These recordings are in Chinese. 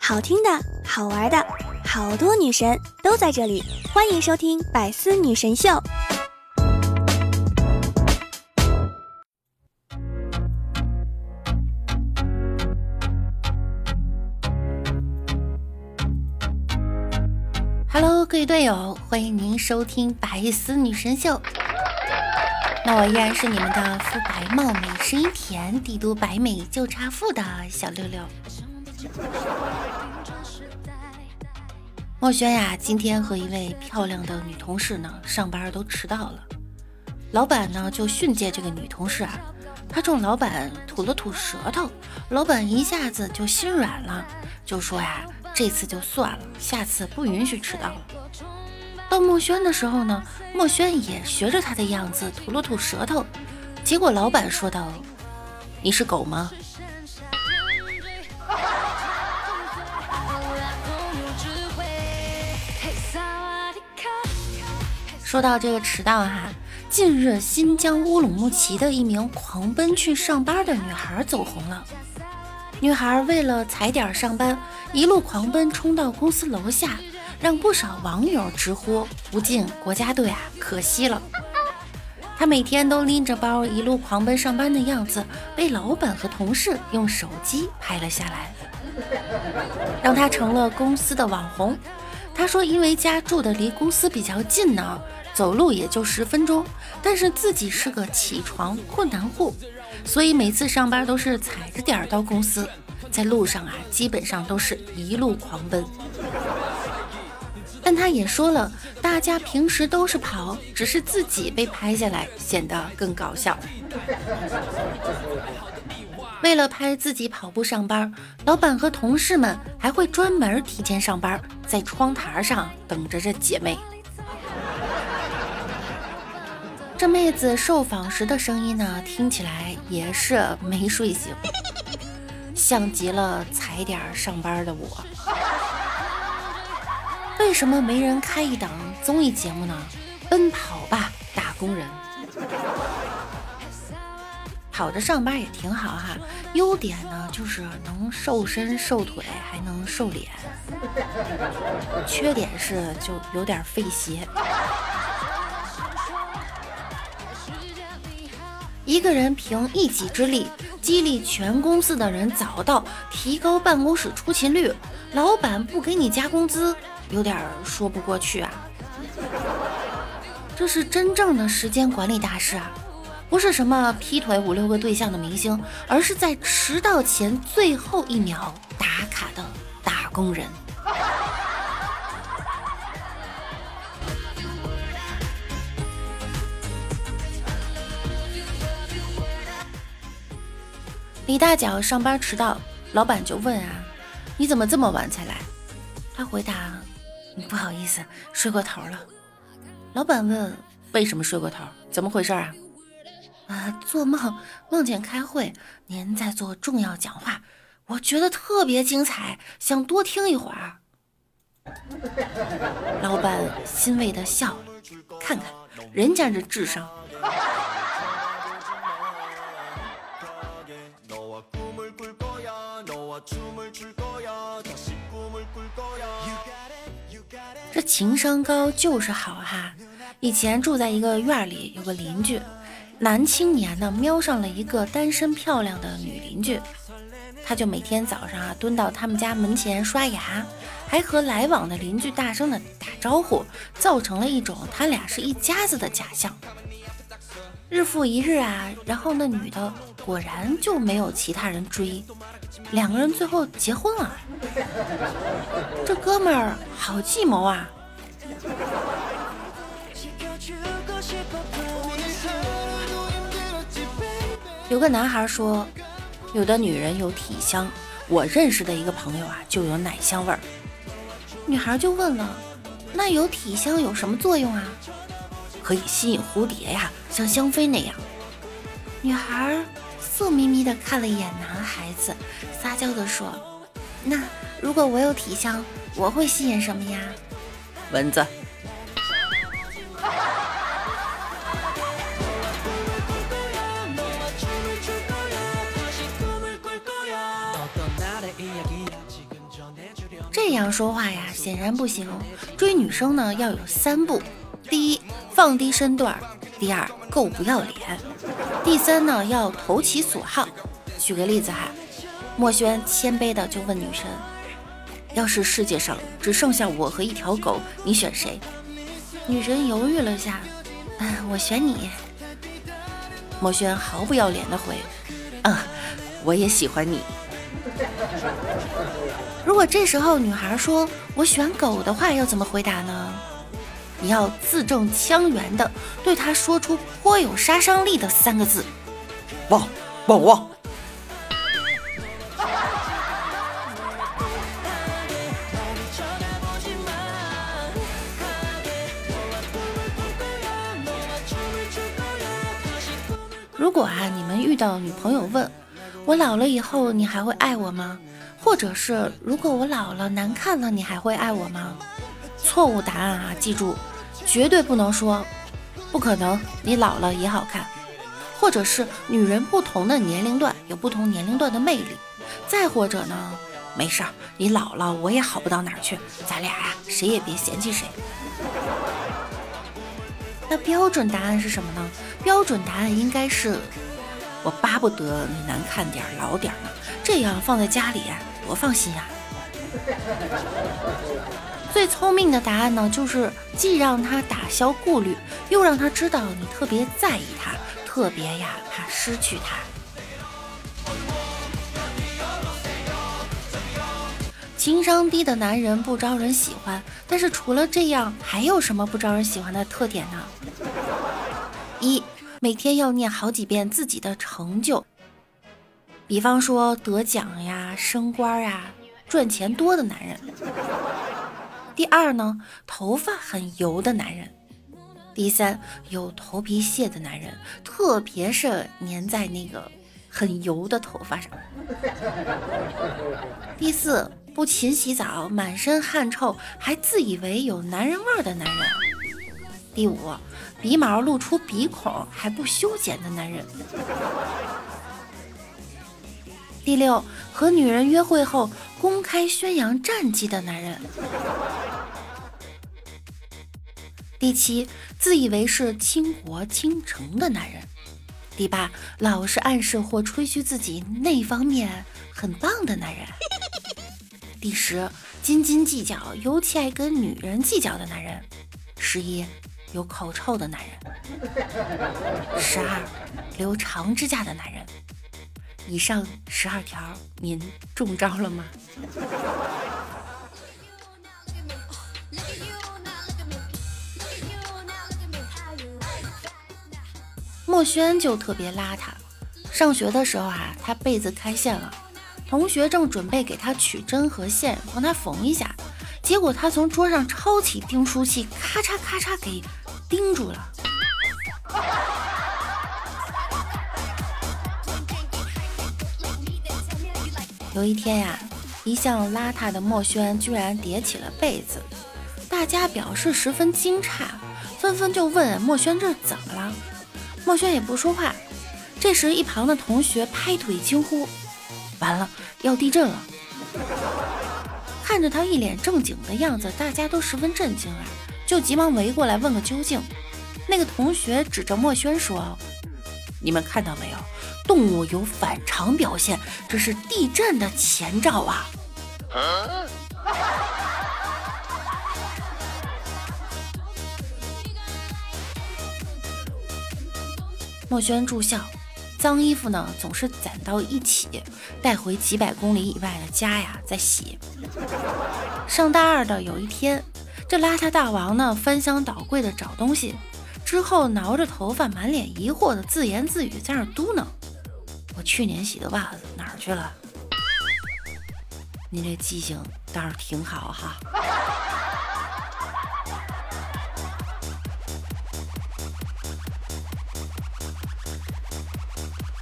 好听的，好玩的，好多女神都在这里，欢迎收听《百思女神秀》。Hello，各位队友，欢迎您收听《百思女神秀》。那我依然是你们的肤白貌美、声音甜、帝都白美就差富的小六六。墨轩呀，今天和一位漂亮的女同事呢上班都迟到了，老板呢就训诫这个女同事啊，她冲老板吐了吐舌头，老板一下子就心软了，就说呀。这次就算了，下次不允许迟到了。到墨轩的时候呢，墨轩也学着他的样子吐了吐舌头，结果老板说道：“你是狗吗？”说到这个迟到哈，近日新疆乌鲁木齐的一名狂奔去上班的女孩走红了。女孩为了踩点上班，一路狂奔冲到公司楼下，让不少网友直呼不进国家队啊，可惜了。他每天都拎着包一路狂奔上班的样子，被老板和同事用手机拍了下来，让他成了公司的网红。他说，因为家住的离公司比较近呢，走路也就十分钟，但是自己是个起床困难户。所以每次上班都是踩着点儿到公司，在路上啊，基本上都是一路狂奔。但他也说了，大家平时都是跑，只是自己被拍下来显得更搞笑。为了拍自己跑步上班，老板和同事们还会专门提前上班，在窗台上等着这姐妹。这妹子受访时的声音呢，听起来也是没睡醒，像极了踩点上班的我。为什么没人开一档综艺节目呢？奔跑吧，打工人！跑着上班也挺好哈，优点呢就是能瘦身瘦腿，还能瘦脸。缺点是就有点费鞋。一个人凭一己之力激励全公司的人早到，提高办公室出勤率，老板不给你加工资，有点说不过去啊！这是真正的时间管理大师啊，不是什么劈腿五六个对象的明星，而是在迟到前最后一秒打卡的打工人。李大脚上班迟到，老板就问啊：“你怎么这么晚才来？”他回答：“不好意思，睡过头了。”老板问：“为什么睡过头？怎么回事啊？”啊，做梦梦见开会，您在做重要讲话，我觉得特别精彩，想多听一会儿。老板欣慰的笑了，看看人家这智商。情商高就是好哈！以前住在一个院里，有个邻居，男青年呢瞄上了一个单身漂亮的女邻居，他就每天早上啊蹲到他们家门前刷牙，还和来往的邻居大声的打招呼，造成了一种他俩是一家子的假象。日复一日啊，然后那女的果然就没有其他人追，两个人最后结婚了。这哥们儿好计谋啊！有个男孩说，有的女人有体香，我认识的一个朋友啊就有奶香味儿。女孩就问了，那有体香有什么作用啊？可以吸引蝴蝶呀，像香妃那样。女孩色眯眯地看了一眼男孩子，撒娇地说：“那如果我有体香，我会吸引什么呀？”蚊子。这样说话呀，显然不行。追女生呢，要有三步：第一，放低身段；第二，够不要脸；第三呢，要投其所好。举个例子哈，墨轩谦卑的就问女生：“要是世界上只剩下我和一条狗，你选谁？”女神犹豫了下，嗯，我选你。墨轩毫不要脸的回：“啊，我也喜欢你。”如果这时候女孩说我选狗的话，要怎么回答呢？你要字正腔圆的对她说出颇有杀伤力的三个字：汪汪汪。如果啊，你们遇到女朋友问我老了以后你还会爱我吗？或者是如果我老了难看了，你还会爱我吗？错误答案啊，记住，绝对不能说不可能，你老了也好看。或者是女人不同的年龄段有不同年龄段的魅力。再或者呢，没事儿，你老了我也好不到哪儿去，咱俩呀谁也别嫌弃谁。那标准答案是什么呢？标准答案应该是我巴不得你难看点老点呢，这样放在家里。多放心呀！最聪明的答案呢，就是既让他打消顾虑，又让他知道你特别在意他，特别呀怕失去他。情商低的男人不招人喜欢，但是除了这样，还有什么不招人喜欢的特点呢？一，每天要念好几遍自己的成就。比方说得奖呀、升官呀、赚钱多的男人。第二呢，头发很油的男人。第三，有头皮屑的男人，特别是粘在那个很油的头发上。第四，不勤洗澡、满身汗臭，还自以为有男人味的男人。第五，鼻毛露出鼻孔还不修剪的男人。第六，和女人约会后公开宣扬战绩的男人。第七，自以为是倾国倾城的男人。第八，老是暗示或吹嘘自己那方面很棒的男人。第十，斤斤计较，尤其爱跟女人计较的男人。十一，有口臭的男人。十二，留长指甲的男人。以上十二条，您中招了吗？墨轩就特别邋遢。上学的时候啊，他被子开线了，同学正准备给他取针和线，帮他缝一下，结果他从桌上抄起订书器，咔嚓咔嚓给钉住了。有一天呀，一向邋遢的墨轩居然叠起了被子，大家表示十分惊诧，纷纷就问墨轩这怎么了？墨轩也不说话。这时，一旁的同学拍腿惊呼：“完了，要地震了！”看着他一脸正经的样子，大家都十分震惊啊，就急忙围过来问个究竟。那个同学指着墨轩说：“你们看到没有？”动物有反常表现，这是地震的前兆啊！墨轩住校，脏衣服呢总是攒到一起，带回几百公里以外的家呀再洗。上大二的有一天，这邋遢大王呢翻箱倒柜的找东西，之后挠着头发，满脸疑惑的自言自语在那嘟囔。我去年洗的袜子哪儿去了？你这记性倒是挺好哈。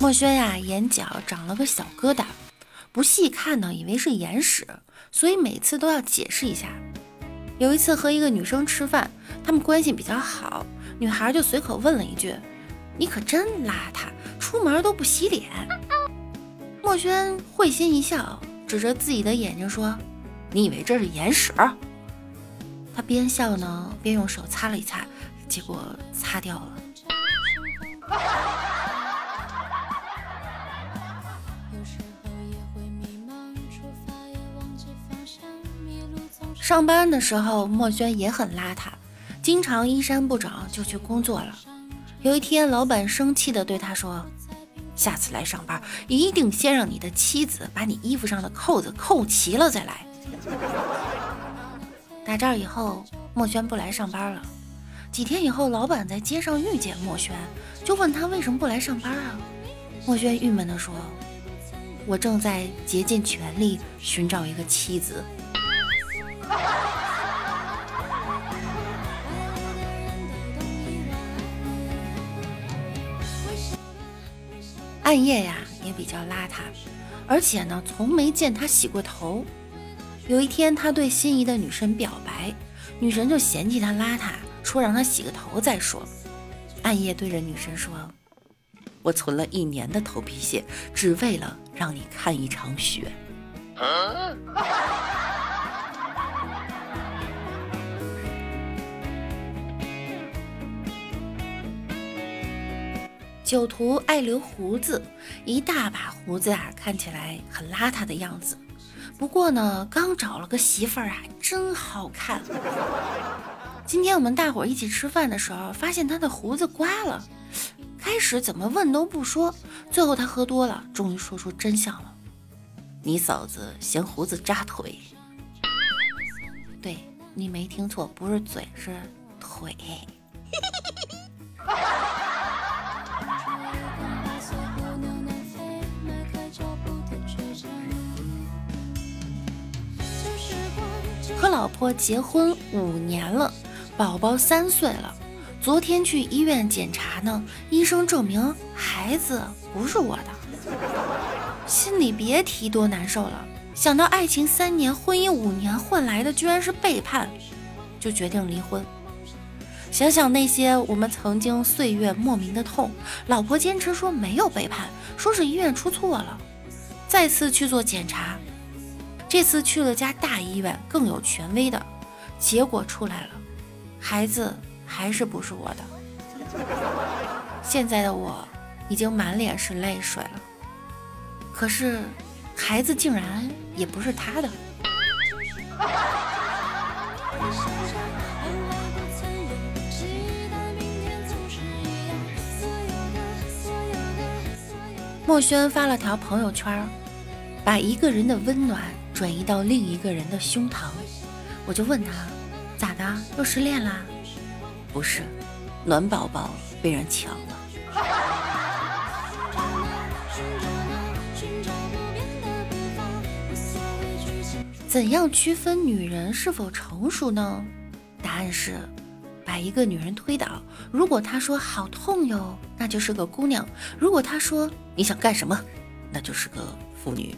墨轩呀，眼角长了个小疙瘩，不细看呢，以为是眼屎，所以每次都要解释一下。有一次和一个女生吃饭，他们关系比较好，女孩就随口问了一句：“你可真邋遢。”出门都不洗脸，墨轩会心一笑，指着自己的眼睛说：“你以为这是眼屎？他边笑呢，边用手擦了一擦，结果擦掉了。上班的时候，墨轩也很邋遢，经常衣衫不整就去工作了。有一天，老板生气地对他说：“下次来上班，一定先让你的妻子把你衣服上的扣子扣齐了再来。”打这儿以后，墨轩不来上班了。几天以后，老板在街上遇见墨轩，就问他为什么不来上班啊？墨轩郁闷地说：“我正在竭尽全力寻找一个妻子。”暗夜呀，也比较邋遢，而且呢，从没见他洗过头。有一天，他对心仪的女神表白，女神就嫌弃他邋遢，说让他洗个头再说。暗夜对着女神说：“我存了一年的头皮屑，只为了让你看一场雪。”酒徒爱留胡子，一大把胡子啊，看起来很邋遢的样子。不过呢，刚找了个媳妇儿啊，真好看。今天我们大伙儿一起吃饭的时候，发现他的胡子刮了。开始怎么问都不说，最后他喝多了，终于说出真相了：你嫂子嫌胡子扎腿。对你没听错，不是嘴，是腿。和老婆结婚五年了，宝宝三岁了。昨天去医院检查呢，医生证明孩子不是我的，心里别提多难受了。想到爱情三年，婚姻五年换来的居然是背叛，就决定离婚。想想那些我们曾经岁月莫名的痛，老婆坚持说没有背叛，说是医院出错了，再次去做检查。这次去了家大医院，更有权威的，结果出来了，孩子还是不是我的。现在的我已经满脸是泪水了，可是孩子竟然也不是他的。墨轩发了条朋友圈，把一个人的温暖。转移到另一个人的胸膛，我就问他咋的，又失恋啦？不是，暖宝宝被人抢了。怎样区分女人是否成熟呢？答案是，把一个女人推倒，如果她说好痛哟，那就是个姑娘；如果她说你想干什么，那就是个妇女。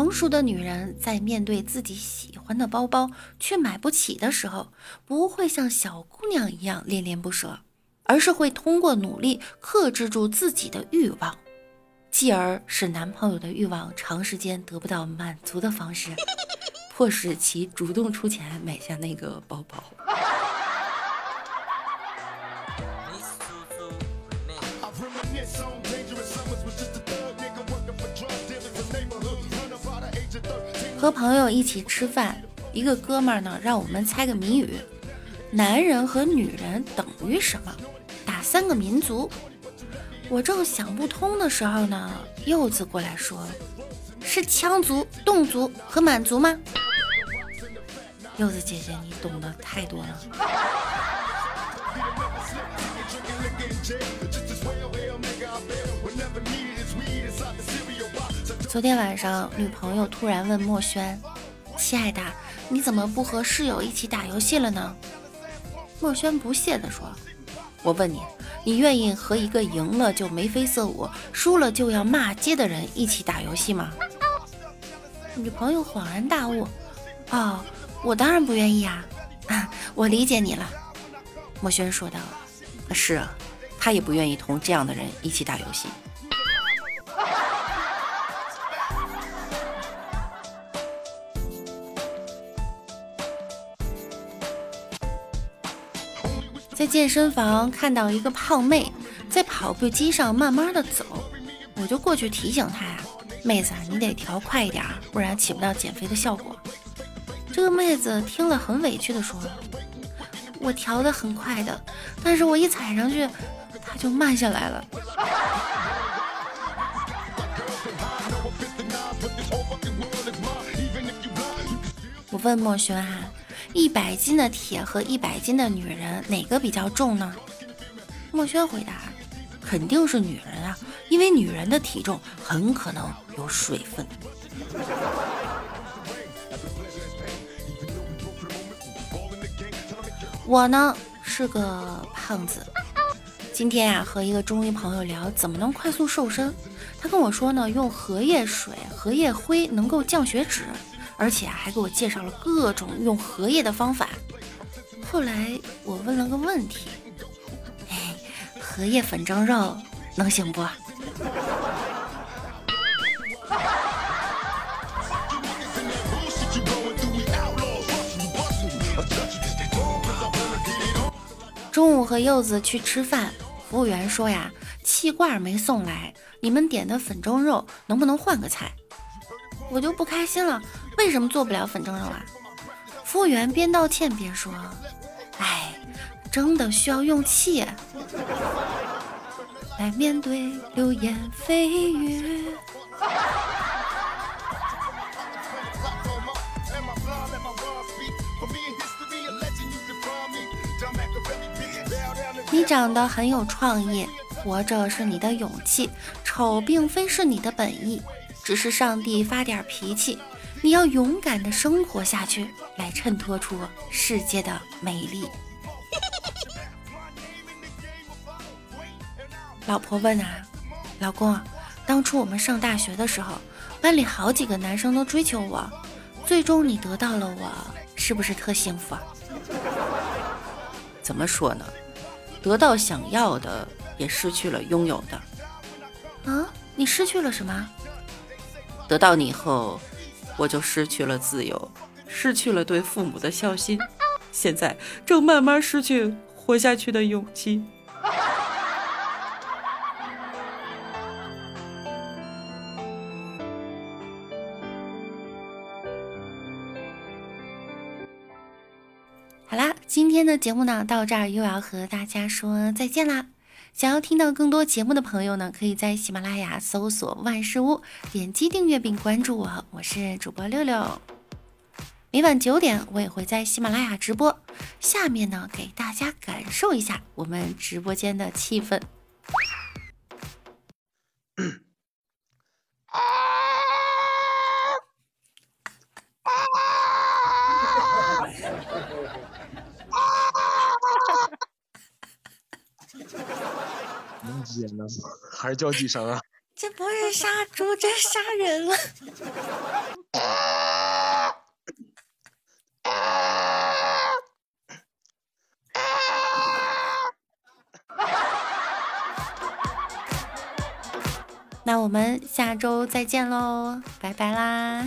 成熟的女人在面对自己喜欢的包包却买不起的时候，不会像小姑娘一样恋恋不舍，而是会通过努力克制住自己的欲望，继而使男朋友的欲望长时间得不到满足的方式，迫使其主动出钱买下那个包包。和朋友一起吃饭，一个哥们儿呢让我们猜个谜语：男人和女人等于什么？打三个民族。我正想不通的时候呢，柚子过来说：“是羌族、侗族和满族吗？”柚子姐姐，你懂得太多了。昨天晚上，女朋友突然问墨轩：“亲爱的，你怎么不和室友一起打游戏了呢？”墨轩不屑地说：“我问你，你愿意和一个赢了就眉飞色舞，输了就要骂街的人一起打游戏吗？”女朋友恍然大悟：“哦，我当然不愿意啊！我理解你了。”墨轩说道：“是啊，他也不愿意同这样的人一起打游戏。健身房看到一个胖妹在跑步机上慢慢的走，我就过去提醒她呀：“妹子，你得调快一点，不然起不到减肥的效果。”这个妹子听了很委屈的说：“我调的很快的，但是我一踩上去，它就慢下来了。”我问莫轩哈。一百斤的铁和一百斤的女人哪个比较重呢？墨轩回答：肯定是女人啊，因为女人的体重很可能有水分。我呢是个胖子，今天呀和一个中医朋友聊怎么能快速瘦身，他跟我说呢，用荷叶水、荷叶灰能够降血脂。而且啊还给我介绍了各种用荷叶的方法。后来我问了个问题：“哎，荷叶粉蒸肉能行不？” 中午和柚子去吃饭，服务员说呀，气罐没送来，你们点的粉蒸肉能不能换个菜？我就不开心了。为什么做不了粉蒸肉啊？服务员边道歉边说：“哎，蒸的需要用气，来面对流言蜚语。”你长得很有创意，活着是你的勇气，丑并非是你的本意，只是上帝发点脾气。你要勇敢的生活下去，来衬托出世界的美丽。老婆问啊，老公，当初我们上大学的时候，班里好几个男生都追求我，最终你得到了我，是不是特幸福啊？怎么说呢？得到想要的，也失去了拥有的。啊，你失去了什么？得到你以后。我就失去了自由，失去了对父母的孝心，现在正慢慢失去活下去的勇气。好啦，今天的节目呢，到这儿又要和大家说再见啦。想要听到更多节目的朋友呢，可以在喜马拉雅搜索“万事屋”，点击订阅并关注我。我是主播六六，每晚九点我也会在喜马拉雅直播。下面呢，给大家感受一下我们直播间的气氛。天呐，还是叫几声啊？这不是杀猪，这杀人了！那我们下周再见喽，拜拜啦！